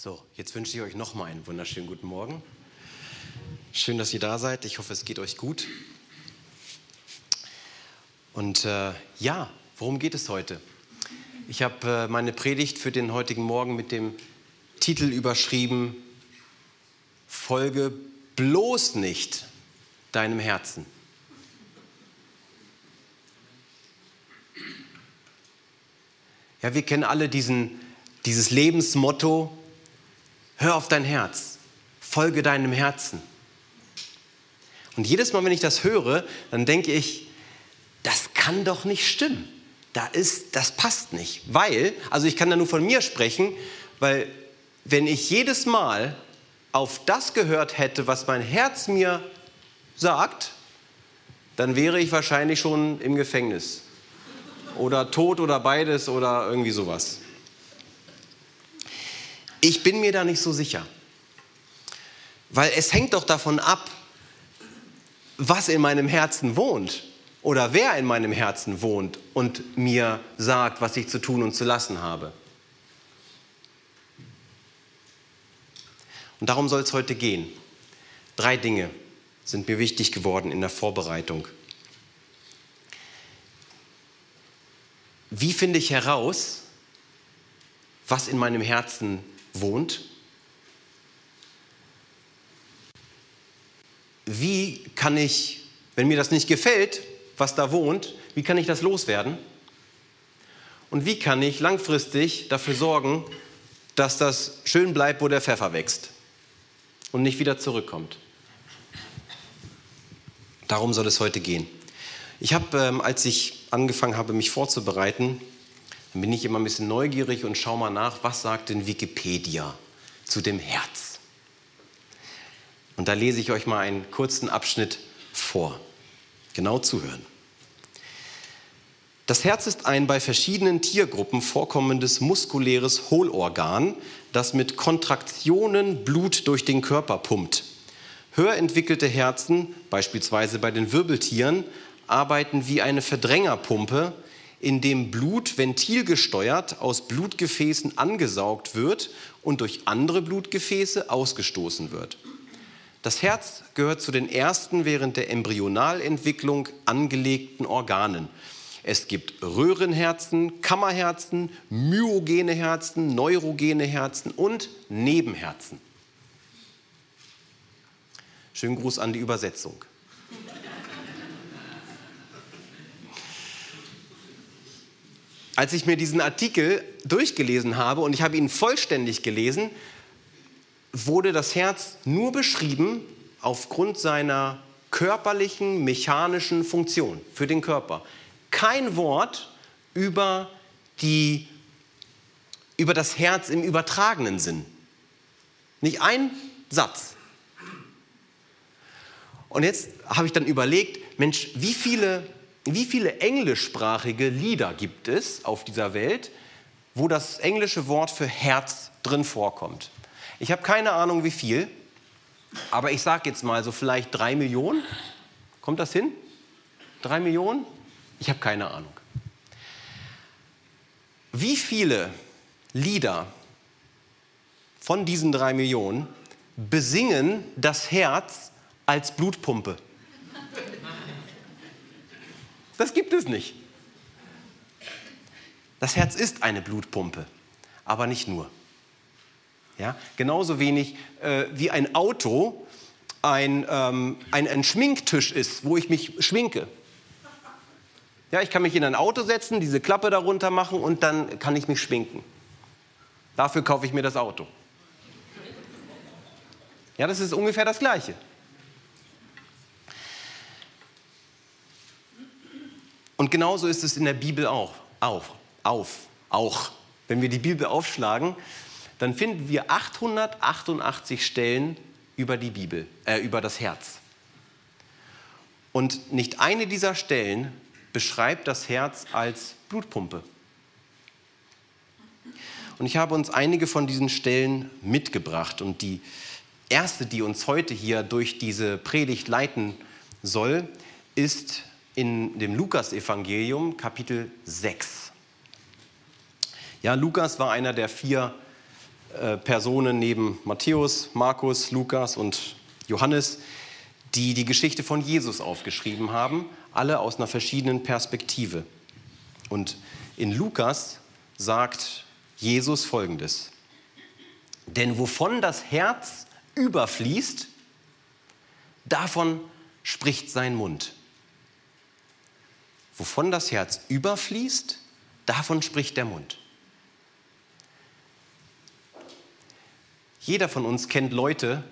So, jetzt wünsche ich euch nochmal einen wunderschönen guten Morgen. Schön, dass ihr da seid. Ich hoffe, es geht euch gut. Und äh, ja, worum geht es heute? Ich habe äh, meine Predigt für den heutigen Morgen mit dem Titel überschrieben, Folge bloß nicht deinem Herzen. Ja, wir kennen alle diesen, dieses Lebensmotto, hör auf dein Herz, folge deinem Herzen. Und jedes Mal, wenn ich das höre, dann denke ich, das kann doch nicht stimmen. Da ist, das passt nicht. Weil, also ich kann da nur von mir sprechen, weil wenn ich jedes Mal auf das gehört hätte, was mein Herz mir sagt, dann wäre ich wahrscheinlich schon im Gefängnis. Oder tot oder beides oder irgendwie sowas. Ich bin mir da nicht so sicher. Weil es hängt doch davon ab, was in meinem Herzen wohnt oder wer in meinem Herzen wohnt und mir sagt, was ich zu tun und zu lassen habe. Und darum soll es heute gehen. Drei Dinge sind mir wichtig geworden in der Vorbereitung. Wie finde ich heraus, was in meinem Herzen wohnt? Wie kann ich, wenn mir das nicht gefällt, was da wohnt, wie kann ich das loswerden? Und wie kann ich langfristig dafür sorgen, dass das schön bleibt, wo der Pfeffer wächst und nicht wieder zurückkommt? Darum soll es heute gehen. Ich habe, ähm, als ich angefangen habe, mich vorzubereiten, dann bin ich immer ein bisschen neugierig und schaue mal nach, was sagt denn Wikipedia zu dem Herz? Und da lese ich euch mal einen kurzen Abschnitt vor. Genau zuhören. Das Herz ist ein bei verschiedenen Tiergruppen vorkommendes muskuläres Hohlorgan, das mit Kontraktionen Blut durch den Körper pumpt. Höher entwickelte Herzen, beispielsweise bei den Wirbeltieren, arbeiten wie eine Verdrängerpumpe, in dem Blut ventilgesteuert aus Blutgefäßen angesaugt wird und durch andere Blutgefäße ausgestoßen wird. Das Herz gehört zu den ersten während der Embryonalentwicklung angelegten Organen. Es gibt Röhrenherzen, Kammerherzen, myogene Herzen, neurogene Herzen und Nebenherzen. Schönen Gruß an die Übersetzung. Als ich mir diesen Artikel durchgelesen habe und ich habe ihn vollständig gelesen, wurde das Herz nur beschrieben aufgrund seiner körperlichen, mechanischen Funktion für den Körper. Kein Wort über, die, über das Herz im übertragenen Sinn. Nicht ein Satz. Und jetzt habe ich dann überlegt, Mensch, wie viele wie viele englischsprachige Lieder gibt es auf dieser Welt, wo das englische Wort für Herz drin vorkommt? Ich habe keine Ahnung, wie viel, aber ich sage jetzt mal so vielleicht drei Millionen. Kommt das hin? Drei Millionen? Ich habe keine Ahnung. Wie viele Lieder von diesen drei Millionen besingen das Herz als Blutpumpe? Das gibt es nicht. Das Herz ist eine Blutpumpe, aber nicht nur. Ja? Genauso wenig äh, wie ein Auto ein, ähm, ein, ein Schminktisch ist, wo ich mich schminke. Ja, ich kann mich in ein Auto setzen, diese Klappe darunter machen und dann kann ich mich schminken. Dafür kaufe ich mir das Auto. Ja, das ist ungefähr das Gleiche. Und genauso ist es in der Bibel auch. Auf, auf, auch. Wenn wir die Bibel aufschlagen, dann finden wir 888 Stellen über die Bibel, äh, über das Herz. Und nicht eine dieser Stellen beschreibt das Herz als Blutpumpe. Und ich habe uns einige von diesen Stellen mitgebracht. Und die erste, die uns heute hier durch diese Predigt leiten soll, ist in dem Lukas-Evangelium, Kapitel 6. Ja, Lukas war einer der vier äh, Personen neben Matthäus, Markus, Lukas und Johannes, die die Geschichte von Jesus aufgeschrieben haben, alle aus einer verschiedenen Perspektive. Und in Lukas sagt Jesus folgendes: Denn wovon das Herz überfließt, davon spricht sein Mund. Wovon das Herz überfließt, davon spricht der Mund. Jeder von uns kennt Leute,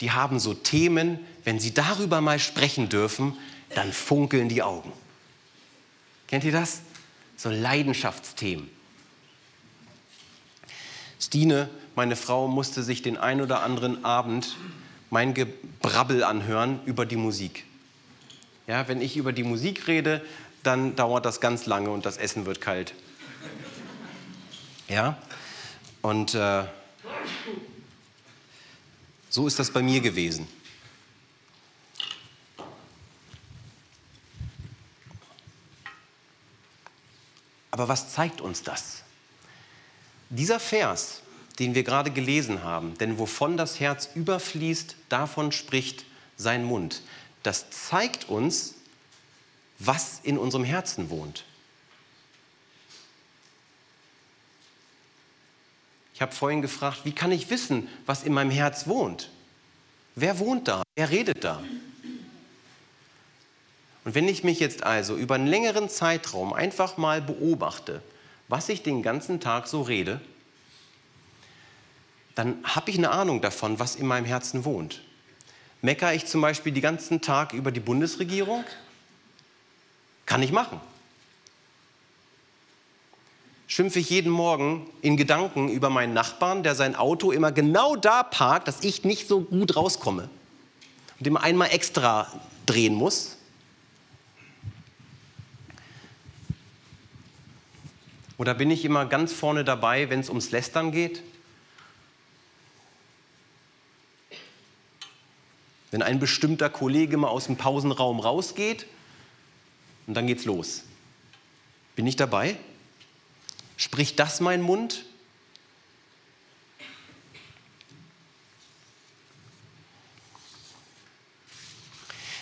die haben so Themen, wenn sie darüber mal sprechen dürfen, dann funkeln die Augen. Kennt ihr das? So Leidenschaftsthemen. Stine, meine Frau, musste sich den ein oder anderen Abend mein Gebrabbel anhören über die Musik. Ja, wenn ich über die Musik rede, dann dauert das ganz lange und das Essen wird kalt. Ja, und äh, so ist das bei mir gewesen. Aber was zeigt uns das? Dieser Vers, den wir gerade gelesen haben, denn wovon das Herz überfließt, davon spricht sein Mund, das zeigt uns, was in unserem Herzen wohnt. Ich habe vorhin gefragt, wie kann ich wissen, was in meinem Herz wohnt? Wer wohnt da? Wer redet da? Und wenn ich mich jetzt also über einen längeren Zeitraum einfach mal beobachte, was ich den ganzen Tag so rede, dann habe ich eine Ahnung davon, was in meinem Herzen wohnt. Meckere ich zum Beispiel den ganzen Tag über die Bundesregierung? Kann ich machen. Schimpfe ich jeden Morgen in Gedanken über meinen Nachbarn, der sein Auto immer genau da parkt, dass ich nicht so gut rauskomme und immer einmal extra drehen muss? Oder bin ich immer ganz vorne dabei, wenn es ums Lästern geht? Wenn ein bestimmter Kollege mal aus dem Pausenraum rausgeht und dann geht's los. Bin ich dabei? Spricht das mein Mund?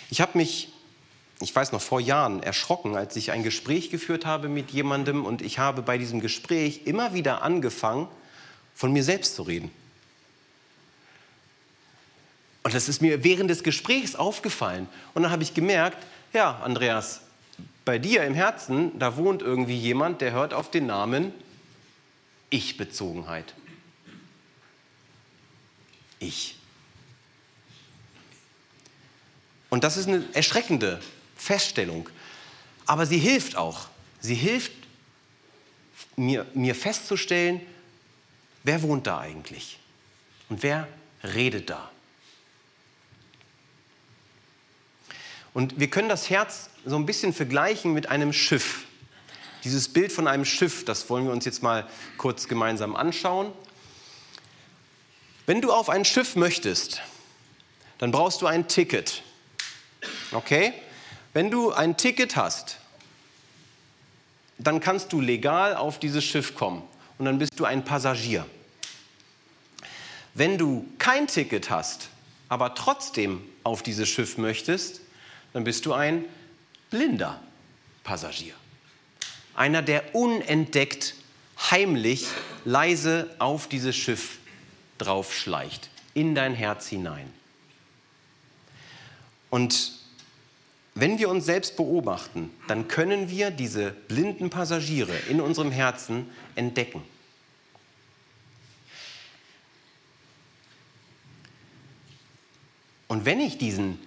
Ich habe mich ich weiß noch, vor Jahren erschrocken, als ich ein Gespräch geführt habe mit jemandem und ich habe bei diesem Gespräch immer wieder angefangen, von mir selbst zu reden. Und das ist mir während des Gesprächs aufgefallen. Und dann habe ich gemerkt, ja, Andreas, bei dir im Herzen, da wohnt irgendwie jemand, der hört auf den Namen Ich-Bezogenheit. Ich. Und das ist eine erschreckende Feststellung. Aber sie hilft auch. Sie hilft mir, mir festzustellen, wer wohnt da eigentlich und wer redet da. Und wir können das Herz so ein bisschen vergleichen mit einem Schiff. Dieses Bild von einem Schiff, das wollen wir uns jetzt mal kurz gemeinsam anschauen. Wenn du auf ein Schiff möchtest, dann brauchst du ein Ticket. Okay? Wenn du ein Ticket hast, dann kannst du legal auf dieses Schiff kommen und dann bist du ein Passagier. Wenn du kein Ticket hast, aber trotzdem auf dieses Schiff möchtest, dann bist du ein blinder Passagier. Einer, der unentdeckt, heimlich, leise auf dieses Schiff draufschleicht, in dein Herz hinein. Und wenn wir uns selbst beobachten, dann können wir diese blinden Passagiere in unserem Herzen entdecken. Und wenn ich diesen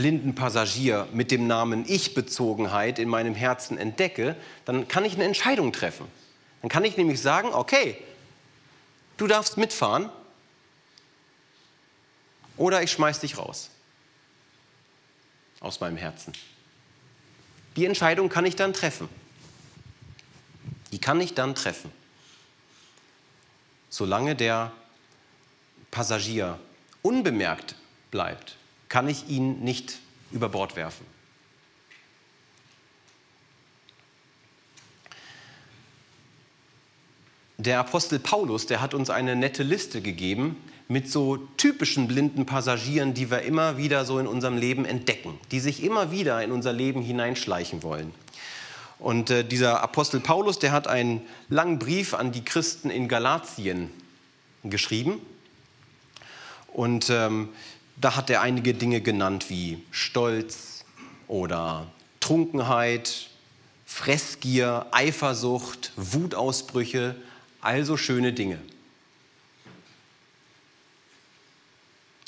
blinden Passagier mit dem Namen Ich-Bezogenheit in meinem Herzen entdecke, dann kann ich eine Entscheidung treffen. Dann kann ich nämlich sagen, okay, du darfst mitfahren oder ich schmeiß dich raus aus meinem Herzen. Die Entscheidung kann ich dann treffen. Die kann ich dann treffen. Solange der Passagier unbemerkt bleibt, kann ich ihn nicht über Bord werfen. der Apostel Paulus, der hat uns eine nette Liste gegeben mit so typischen blinden Passagieren, die wir immer wieder so in unserem Leben entdecken, die sich immer wieder in unser Leben hineinschleichen wollen. Und äh, dieser Apostel Paulus, der hat einen langen Brief an die Christen in Galatien geschrieben. Und ähm, da hat er einige Dinge genannt wie Stolz oder Trunkenheit, Fressgier, Eifersucht, Wutausbrüche, also schöne Dinge.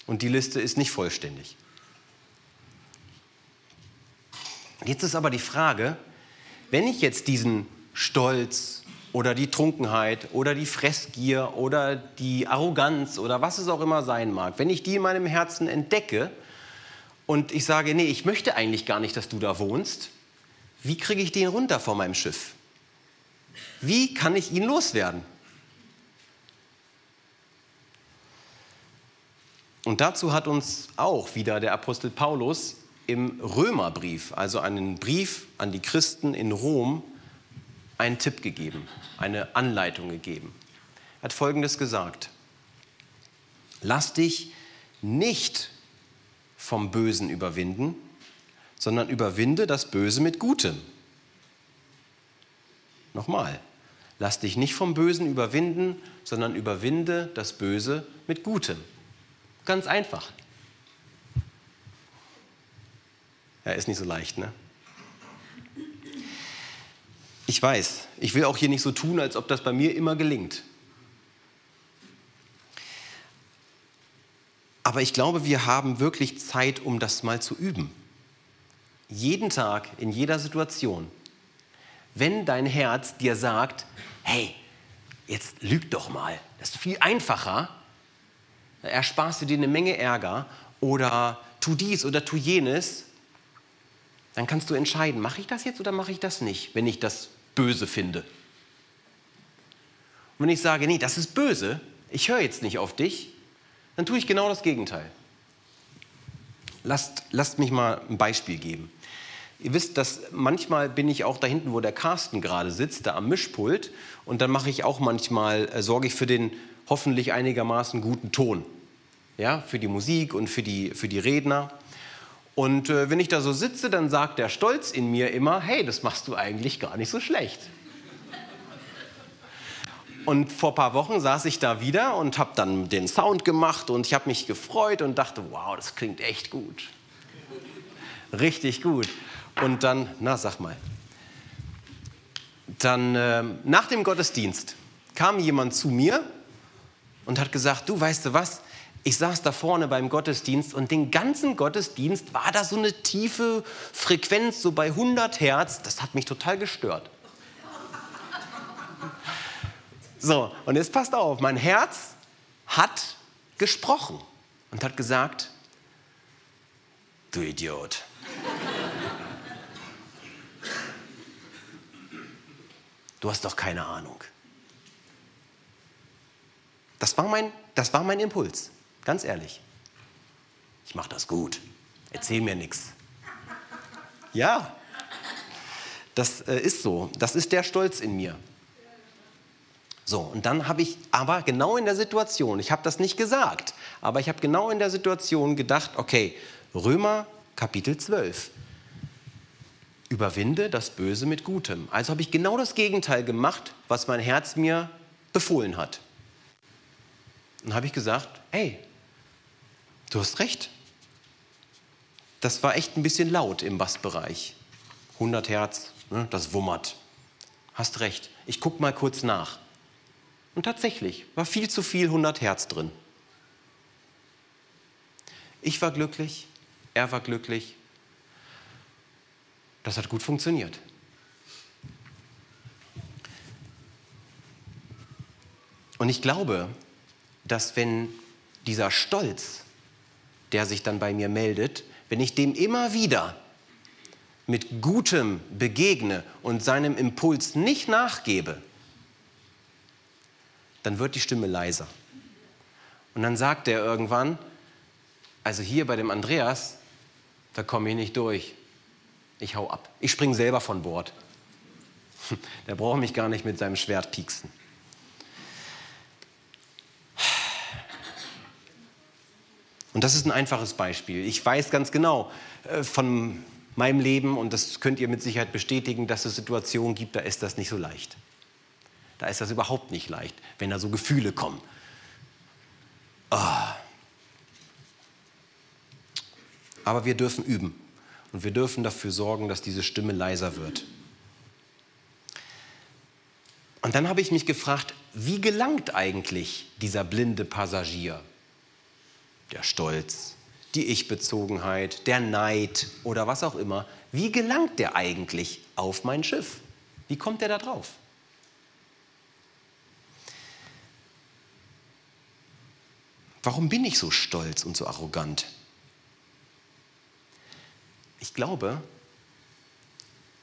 Und die Liste ist nicht vollständig. Jetzt ist aber die Frage, wenn ich jetzt diesen Stolz oder die Trunkenheit oder die Fressgier oder die Arroganz oder was es auch immer sein mag, wenn ich die in meinem Herzen entdecke und ich sage, nee, ich möchte eigentlich gar nicht, dass du da wohnst, wie kriege ich den runter von meinem Schiff? Wie kann ich ihn loswerden? Und dazu hat uns auch wieder der Apostel Paulus im Römerbrief, also einen Brief an die Christen in Rom, einen Tipp gegeben, eine Anleitung gegeben. Er hat Folgendes gesagt. Lass dich nicht vom Bösen überwinden, sondern überwinde das Böse mit Gutem. Nochmal, lass dich nicht vom Bösen überwinden, sondern überwinde das Böse mit Gutem. Ganz einfach. Ja, ist nicht so leicht, ne? Ich weiß, ich will auch hier nicht so tun, als ob das bei mir immer gelingt. Aber ich glaube, wir haben wirklich Zeit, um das mal zu üben. Jeden Tag, in jeder Situation. Wenn dein Herz dir sagt, hey, jetzt lüg doch mal, das ist viel einfacher, ersparst du dir eine Menge Ärger oder tu dies oder tu jenes, dann kannst du entscheiden, mache ich das jetzt oder mache ich das nicht, wenn ich das böse finde. Und wenn ich sage, nee, das ist böse, ich höre jetzt nicht auf dich, dann tue ich genau das Gegenteil. Lasst, lasst mich mal ein Beispiel geben. Ihr wisst, dass manchmal bin ich auch da hinten, wo der Carsten gerade sitzt, da am Mischpult. Und dann mache ich auch manchmal, äh, sorge ich für den hoffentlich einigermaßen guten Ton. Ja, für die Musik und für die, für die Redner. Und äh, wenn ich da so sitze, dann sagt der Stolz in mir immer, hey, das machst du eigentlich gar nicht so schlecht. Und vor ein paar Wochen saß ich da wieder und habe dann den Sound gemacht und ich habe mich gefreut und dachte, wow, das klingt echt gut. Richtig gut. Und dann, na sag mal, dann äh, nach dem Gottesdienst kam jemand zu mir und hat gesagt, du weißt du was, ich saß da vorne beim Gottesdienst und den ganzen Gottesdienst war da so eine tiefe Frequenz, so bei 100 Hertz, das hat mich total gestört. So, und jetzt passt auf, mein Herz hat gesprochen und hat gesagt, du Idiot. Du hast doch keine Ahnung. Das war mein, das war mein Impuls, ganz ehrlich. Ich mache das gut. Erzähl mir nichts. Ja, das äh, ist so. Das ist der Stolz in mir. So, und dann habe ich aber genau in der Situation, ich habe das nicht gesagt, aber ich habe genau in der Situation gedacht, okay, Römer Kapitel 12. Überwinde das Böse mit Gutem. Also habe ich genau das Gegenteil gemacht, was mein Herz mir befohlen hat. Dann habe ich gesagt, hey, du hast recht. Das war echt ein bisschen laut im Bassbereich. 100 Hertz, ne, das wummert. Hast recht. Ich gucke mal kurz nach. Und tatsächlich war viel zu viel 100 Hertz drin. Ich war glücklich, er war glücklich. Das hat gut funktioniert. Und ich glaube, dass wenn dieser Stolz, der sich dann bei mir meldet, wenn ich dem immer wieder mit Gutem begegne und seinem Impuls nicht nachgebe, dann wird die Stimme leiser. Und dann sagt er irgendwann, also hier bei dem Andreas, da komme ich nicht durch. Ich hau ab. Ich springe selber von Bord. Der braucht mich gar nicht mit seinem Schwert pieksen. Und das ist ein einfaches Beispiel. Ich weiß ganz genau äh, von meinem Leben, und das könnt ihr mit Sicherheit bestätigen, dass es Situationen gibt, da ist das nicht so leicht. Da ist das überhaupt nicht leicht, wenn da so Gefühle kommen. Oh. Aber wir dürfen üben und wir dürfen dafür sorgen, dass diese Stimme leiser wird. Und dann habe ich mich gefragt, wie gelangt eigentlich dieser blinde Passagier? Der Stolz, die Ich-Bezogenheit, der Neid oder was auch immer. Wie gelangt der eigentlich auf mein Schiff? Wie kommt der da drauf? Warum bin ich so stolz und so arrogant? Ich glaube,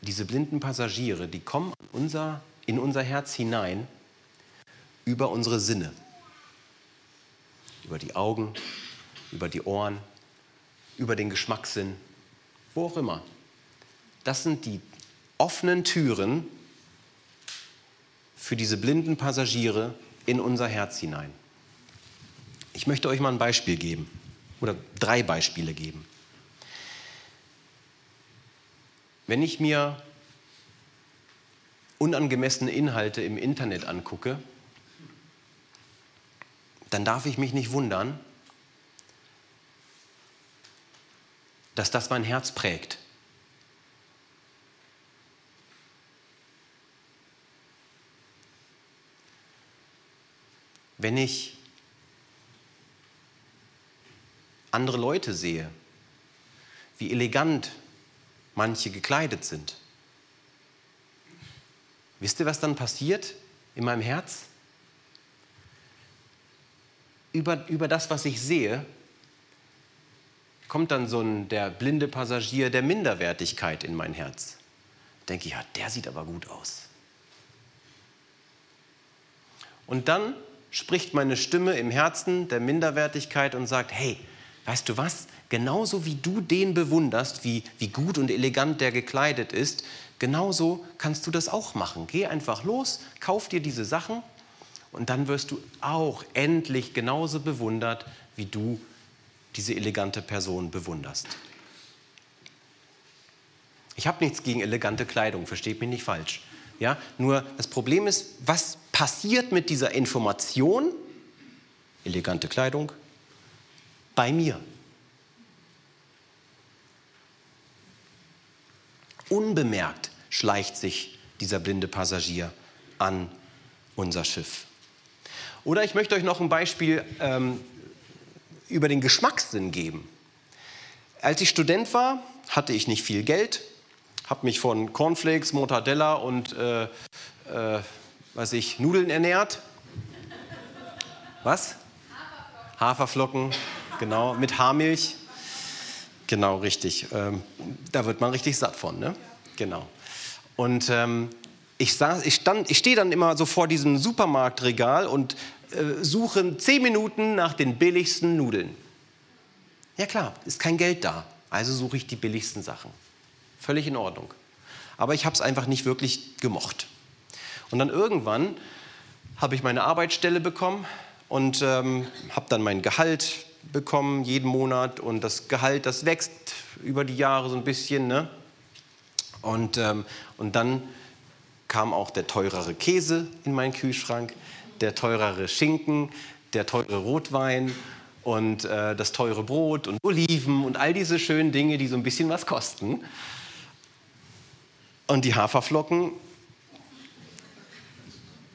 diese blinden Passagiere, die kommen unser, in unser Herz hinein über unsere Sinne, über die Augen, über die Ohren, über den Geschmackssinn, wo auch immer. Das sind die offenen Türen für diese blinden Passagiere in unser Herz hinein. Ich möchte euch mal ein Beispiel geben oder drei Beispiele geben. Wenn ich mir unangemessene Inhalte im Internet angucke, dann darf ich mich nicht wundern, dass das mein Herz prägt. Wenn ich andere Leute sehe, wie elegant manche gekleidet sind, wisst ihr, was dann passiert in meinem Herz? Über, über das, was ich sehe, kommt dann so ein, der blinde Passagier der Minderwertigkeit in mein Herz. Denke ich, ja, der sieht aber gut aus. Und dann spricht meine Stimme im Herzen der Minderwertigkeit und sagt, hey, weißt du was, genauso wie du den bewunderst, wie, wie gut und elegant der gekleidet ist, genauso kannst du das auch machen. Geh einfach los, kauf dir diese Sachen und dann wirst du auch endlich genauso bewundert, wie du diese elegante Person bewunderst. Ich habe nichts gegen elegante Kleidung, versteht mich nicht falsch. Ja, nur das Problem ist, was passiert mit dieser Information, elegante Kleidung, bei mir? Unbemerkt schleicht sich dieser blinde Passagier an unser Schiff. Oder ich möchte euch noch ein Beispiel ähm, über den Geschmackssinn geben. Als ich Student war, hatte ich nicht viel Geld, habe mich von Cornflakes, Mortadella und äh, äh, was ich, Nudeln ernährt. Was? Haferflocken, genau, mit Haarmilch. Genau, richtig. Ähm, da wird man richtig satt von, ne? Genau. Und ähm, ich, ich, ich stehe dann immer so vor diesem Supermarktregal und äh, suchen zehn Minuten nach den billigsten Nudeln. Ja klar, ist kein Geld da, also suche ich die billigsten Sachen. Völlig in Ordnung. Aber ich habe es einfach nicht wirklich gemocht. Und dann irgendwann habe ich meine Arbeitsstelle bekommen und ähm, habe dann mein Gehalt bekommen jeden Monat und das Gehalt, das wächst über die Jahre so ein bisschen. Ne? Und, ähm, und dann kam auch der teurere Käse in meinen Kühlschrank der teurere Schinken, der teure Rotwein und äh, das teure Brot und Oliven und all diese schönen Dinge, die so ein bisschen was kosten. Und die Haferflocken,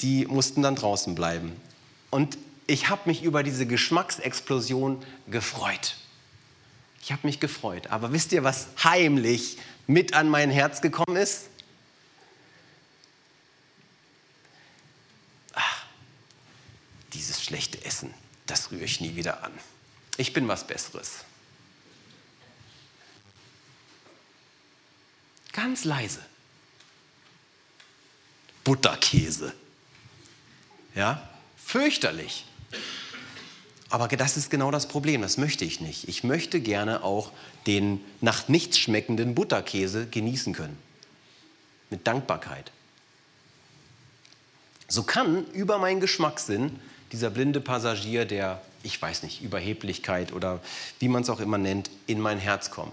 die mussten dann draußen bleiben. Und ich habe mich über diese Geschmacksexplosion gefreut. Ich habe mich gefreut. Aber wisst ihr, was heimlich mit an mein Herz gekommen ist? Dieses schlechte Essen, das rühre ich nie wieder an. Ich bin was Besseres. Ganz leise. Butterkäse. Ja, fürchterlich. Aber das ist genau das Problem, das möchte ich nicht. Ich möchte gerne auch den nach nichts schmeckenden Butterkäse genießen können. Mit Dankbarkeit. So kann über meinen Geschmackssinn dieser blinde Passagier der, ich weiß nicht, Überheblichkeit oder wie man es auch immer nennt, in mein Herz kommen.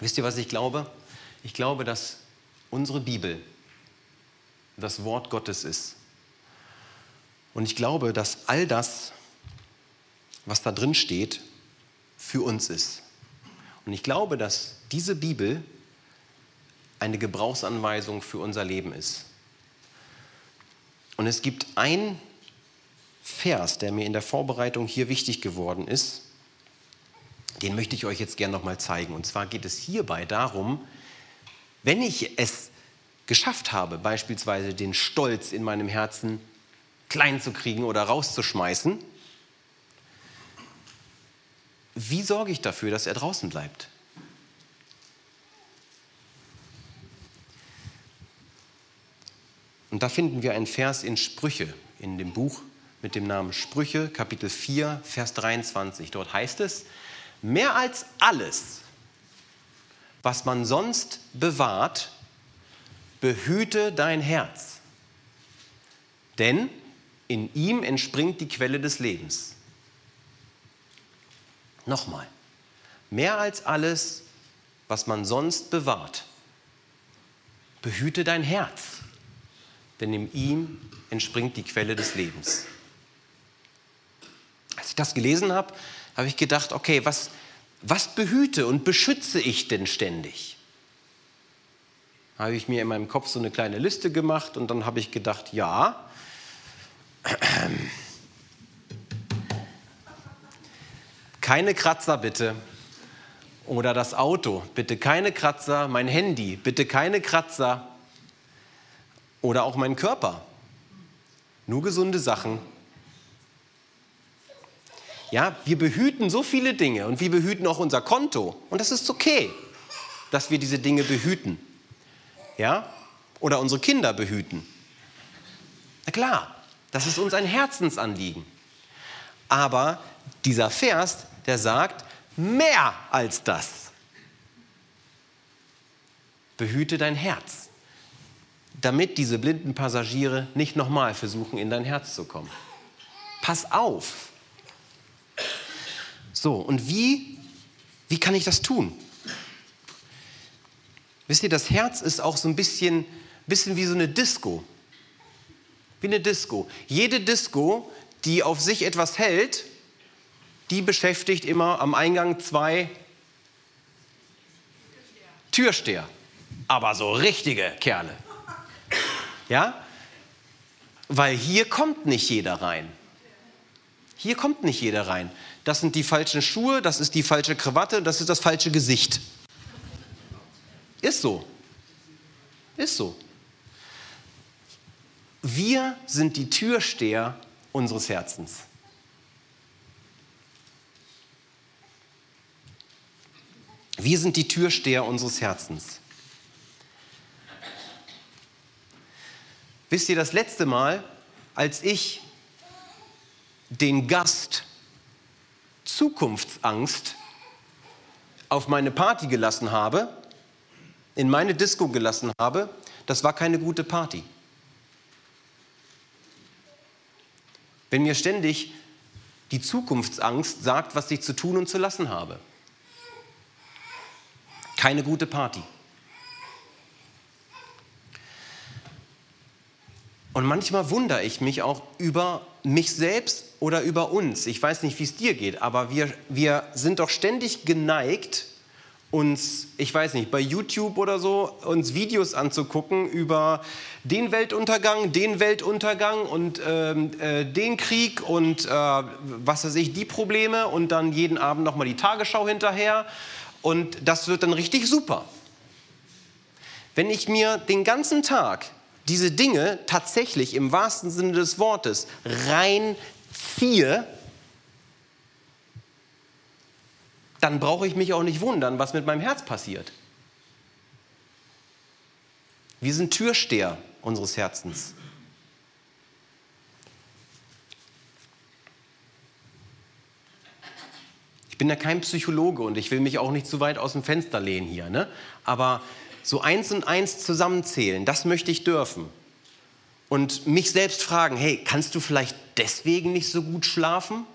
Wisst ihr, was ich glaube? Ich glaube, dass unsere Bibel das Wort Gottes ist. Und ich glaube, dass all das, was da drin steht, für uns ist. Und ich glaube, dass diese Bibel eine Gebrauchsanweisung für unser Leben ist. Und es gibt ein Vers, der mir in der Vorbereitung hier wichtig geworden ist. Den möchte ich euch jetzt gerne noch mal zeigen. Und zwar geht es hierbei darum, wenn ich es geschafft habe, beispielsweise den Stolz in meinem Herzen klein zu kriegen oder rauszuschmeißen, wie sorge ich dafür, dass er draußen bleibt? Und da finden wir einen Vers in Sprüche, in dem Buch mit dem Namen Sprüche, Kapitel 4, Vers 23. Dort heißt es, mehr als alles, was man sonst bewahrt, behüte dein Herz, denn in ihm entspringt die Quelle des Lebens. Nochmal, mehr als alles, was man sonst bewahrt, behüte dein Herz, denn in ihm entspringt die Quelle des Lebens. Als ich das gelesen habe, habe ich gedacht, okay, was, was behüte und beschütze ich denn ständig? habe ich mir in meinem Kopf so eine kleine Liste gemacht und dann habe ich gedacht, ja, keine Kratzer bitte. Oder das Auto, bitte keine Kratzer. Mein Handy, bitte keine Kratzer. Oder auch mein Körper. Nur gesunde Sachen. Ja, wir behüten so viele Dinge und wir behüten auch unser Konto. Und das ist okay, dass wir diese Dinge behüten ja? Oder unsere Kinder behüten. Na klar, das ist uns ein Herzensanliegen. Aber dieser Vers, der sagt, mehr als das. Behüte dein Herz, damit diese blinden Passagiere nicht nochmal versuchen, in dein Herz zu kommen. Pass auf. So, und wie, wie kann ich das tun? Wisst ihr, das Herz ist auch so ein bisschen, bisschen wie so eine Disco. Wie eine Disco. Jede Disco, die auf sich etwas hält, die beschäftigt immer am Eingang zwei Türsteher. Aber so richtige Kerle. Ja? Weil hier kommt nicht jeder rein. Hier kommt nicht jeder rein. Das sind die falschen Schuhe, das ist die falsche Krawatte, das ist das falsche Gesicht. Ist so. Ist so. Wir sind die Türsteher unseres Herzens. Wir sind die Türsteher unseres Herzens. Wisst ihr, das letzte Mal, als ich den Gast Zukunftsangst auf meine Party gelassen habe, in meine Disco gelassen habe, das war keine gute Party. Wenn mir ständig die Zukunftsangst sagt, was ich zu tun und zu lassen habe. Keine gute Party. Und manchmal wundere ich mich auch über mich selbst oder über uns. Ich weiß nicht, wie es dir geht, aber wir, wir sind doch ständig geneigt, uns, ich weiß nicht, bei YouTube oder so, uns Videos anzugucken über den Weltuntergang, den Weltuntergang und ähm, äh, den Krieg und äh, was weiß ich, die Probleme und dann jeden Abend nochmal die Tagesschau hinterher und das wird dann richtig super. Wenn ich mir den ganzen Tag diese Dinge tatsächlich im wahrsten Sinne des Wortes reinziehe, dann brauche ich mich auch nicht wundern, was mit meinem Herz passiert. Wir sind Türsteher unseres Herzens. Ich bin ja kein Psychologe und ich will mich auch nicht zu weit aus dem Fenster lehnen hier. Ne? Aber so eins und eins zusammenzählen, das möchte ich dürfen. Und mich selbst fragen, hey, kannst du vielleicht deswegen nicht so gut schlafen?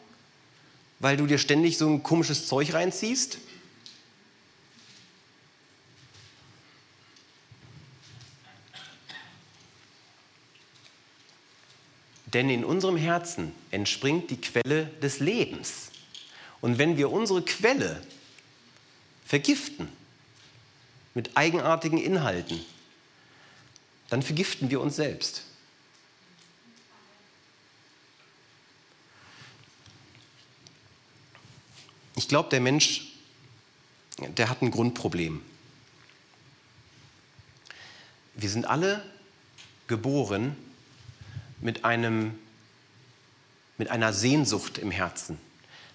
Weil du dir ständig so ein komisches Zeug reinziehst? Denn in unserem Herzen entspringt die Quelle des Lebens. Und wenn wir unsere Quelle vergiften mit eigenartigen Inhalten, dann vergiften wir uns selbst. Ich glaube, der Mensch, der hat ein Grundproblem. Wir sind alle geboren mit, einem, mit einer Sehnsucht im Herzen,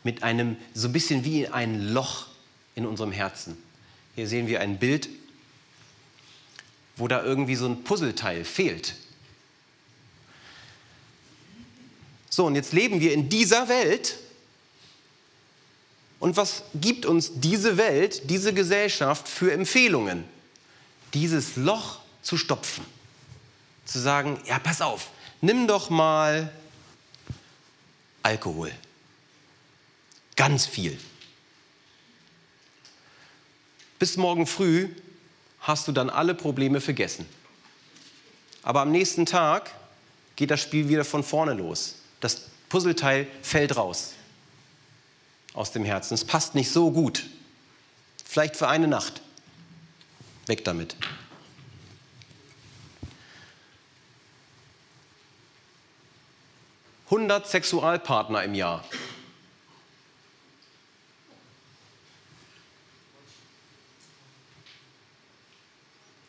mit einem, so ein bisschen wie ein Loch in unserem Herzen. Hier sehen wir ein Bild, wo da irgendwie so ein Puzzleteil fehlt. So, und jetzt leben wir in dieser Welt. Und was gibt uns diese Welt, diese Gesellschaft für Empfehlungen? Dieses Loch zu stopfen. Zu sagen, ja, pass auf, nimm doch mal Alkohol. Ganz viel. Bis morgen früh hast du dann alle Probleme vergessen. Aber am nächsten Tag geht das Spiel wieder von vorne los. Das Puzzleteil fällt raus aus dem Herzen. Es passt nicht so gut. Vielleicht für eine Nacht. Weg damit. 100 Sexualpartner im Jahr.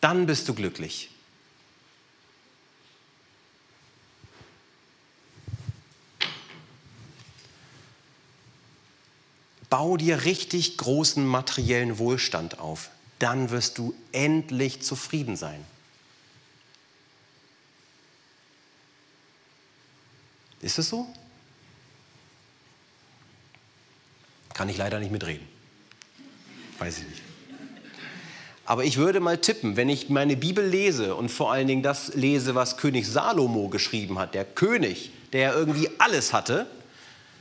Dann bist du glücklich. Bau dir richtig großen materiellen Wohlstand auf. Dann wirst du endlich zufrieden sein. Ist es so? Kann ich leider nicht mitreden. Weiß ich nicht. Aber ich würde mal tippen, wenn ich meine Bibel lese und vor allen Dingen das lese, was König Salomo geschrieben hat, der König, der irgendwie alles hatte,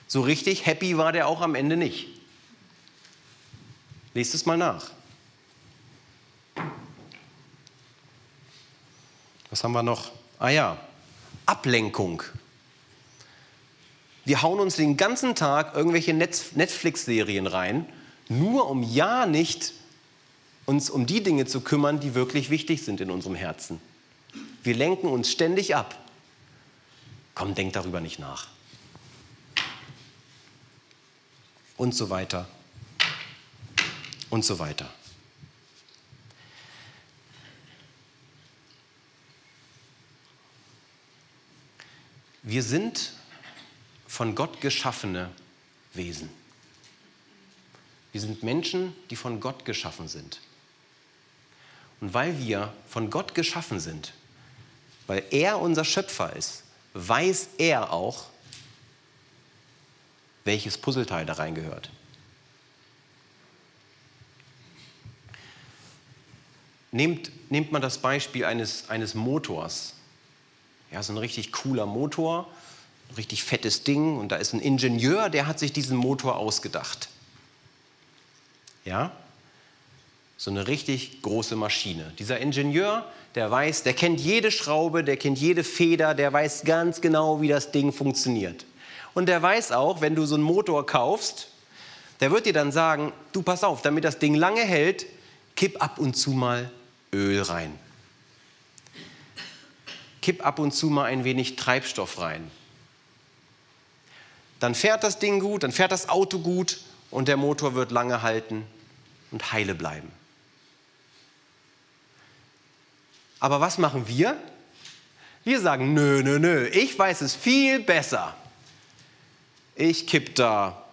so richtig happy war der auch am Ende nicht. Lest es mal nach. Was haben wir noch? Ah ja, Ablenkung. Wir hauen uns den ganzen Tag irgendwelche Netflix-Serien rein, nur um ja nicht uns um die Dinge zu kümmern, die wirklich wichtig sind in unserem Herzen. Wir lenken uns ständig ab. Komm, denk darüber nicht nach. Und so weiter. Und so weiter. Wir sind von Gott geschaffene Wesen. Wir sind Menschen, die von Gott geschaffen sind. Und weil wir von Gott geschaffen sind, weil er unser Schöpfer ist, weiß er auch, welches Puzzleteil da reingehört. Nehmt, nehmt man das Beispiel eines, eines Motors. Ja, so ein richtig cooler Motor, richtig fettes Ding und da ist ein Ingenieur, der hat sich diesen Motor ausgedacht. Ja? So eine richtig große Maschine. Dieser Ingenieur, der weiß, der kennt jede Schraube, der kennt jede Feder, der weiß ganz genau, wie das Ding funktioniert. Und der weiß auch, wenn du so einen Motor kaufst, der wird dir dann sagen, du pass auf, damit das Ding lange hält, kipp ab und zu mal Öl rein. Kipp ab und zu mal ein wenig Treibstoff rein dann fährt das Ding gut, dann fährt das Auto gut und der Motor wird lange halten und heile bleiben. Aber was machen wir? Wir sagen, nö, nö, nö, ich weiß es viel besser. Ich kipp da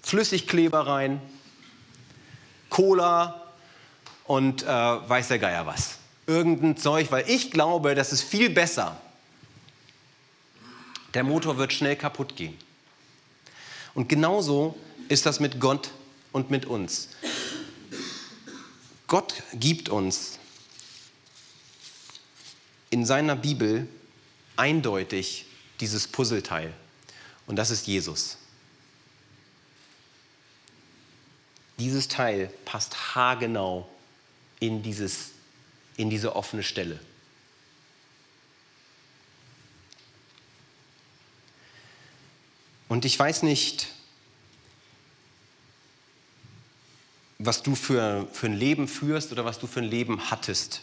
Flüssigkleber rein, Cola und äh, weiß der Geier was. Irgendein Zeug, weil ich glaube, das ist viel besser. Der Motor wird schnell kaputt gehen. Und genauso ist das mit Gott und mit uns. Gott gibt uns in seiner Bibel eindeutig dieses Puzzleteil. Und das ist Jesus. Dieses Teil passt haargenau in, dieses, in diese offene Stelle. Und ich weiß nicht, was du für, für ein Leben führst oder was du für ein Leben hattest.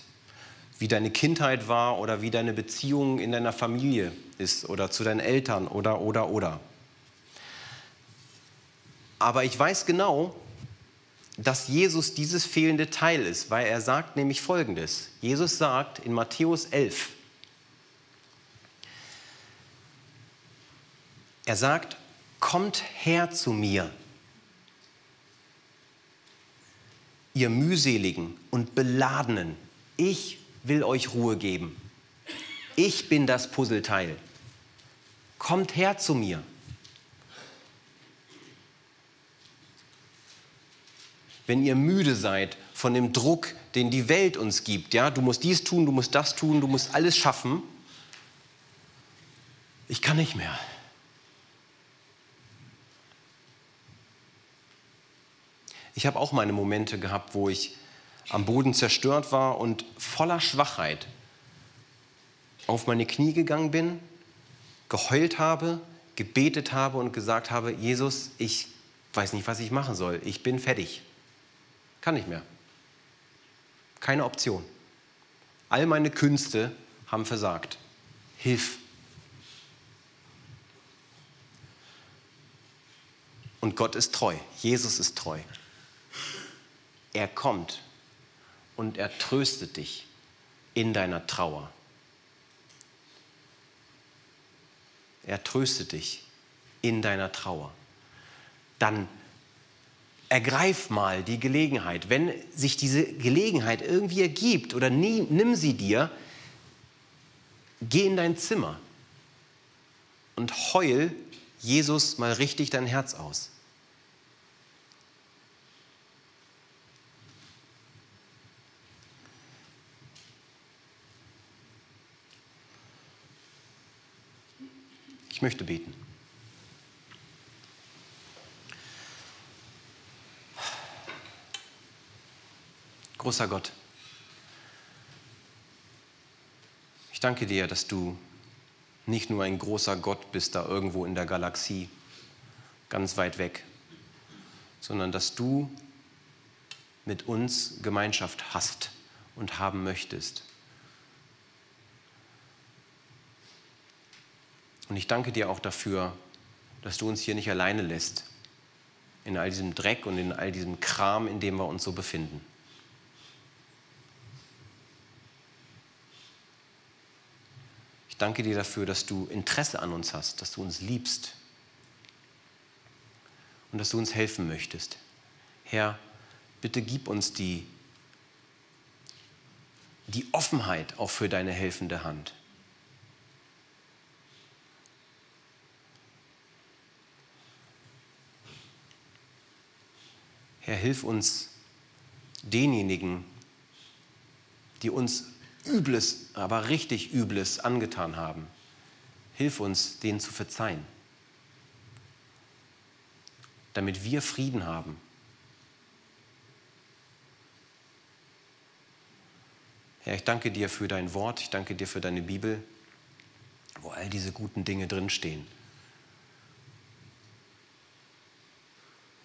Wie deine Kindheit war oder wie deine Beziehung in deiner Familie ist oder zu deinen Eltern oder, oder, oder. Aber ich weiß genau, dass Jesus dieses fehlende Teil ist, weil er sagt nämlich Folgendes. Jesus sagt in Matthäus 11, er sagt, kommt her zu mir, ihr mühseligen und beladenen, ich will euch Ruhe geben. Ich bin das Puzzleteil. Kommt her zu mir. Wenn ihr müde seid von dem Druck, den die Welt uns gibt, ja, du musst dies tun, du musst das tun, du musst alles schaffen. Ich kann nicht mehr. Ich habe auch meine Momente gehabt, wo ich am Boden zerstört war und voller Schwachheit auf meine Knie gegangen bin, geheult habe, gebetet habe und gesagt habe, Jesus, ich weiß nicht, was ich machen soll. Ich bin fertig. Kann nicht mehr. Keine Option. All meine Künste haben versagt. Hilf. Und Gott ist treu. Jesus ist treu. Er kommt und er tröstet dich in deiner Trauer. Er tröstet dich in deiner Trauer. Dann ergreif mal die Gelegenheit. Wenn sich diese Gelegenheit irgendwie ergibt oder nie, nimm sie dir, geh in dein Zimmer und heul Jesus mal richtig dein Herz aus. Ich möchte beten. Großer Gott, ich danke dir, dass du nicht nur ein großer Gott bist da irgendwo in der Galaxie, ganz weit weg, sondern dass du mit uns Gemeinschaft hast und haben möchtest. Und ich danke dir auch dafür, dass du uns hier nicht alleine lässt, in all diesem Dreck und in all diesem Kram, in dem wir uns so befinden. Ich danke dir dafür, dass du Interesse an uns hast, dass du uns liebst und dass du uns helfen möchtest. Herr, bitte gib uns die, die Offenheit auch für deine helfende Hand. Herr, hilf uns denjenigen, die uns Übles, aber richtig Übles angetan haben. Hilf uns, denen zu verzeihen, damit wir Frieden haben. Herr, ich danke dir für dein Wort, ich danke dir für deine Bibel, wo all diese guten Dinge drinstehen.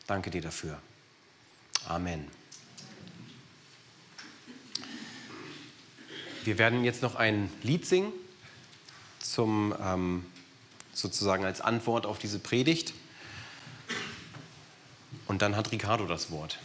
Danke dir dafür. Amen. Wir werden jetzt noch ein Lied singen, zum, ähm, sozusagen als Antwort auf diese Predigt. Und dann hat Ricardo das Wort.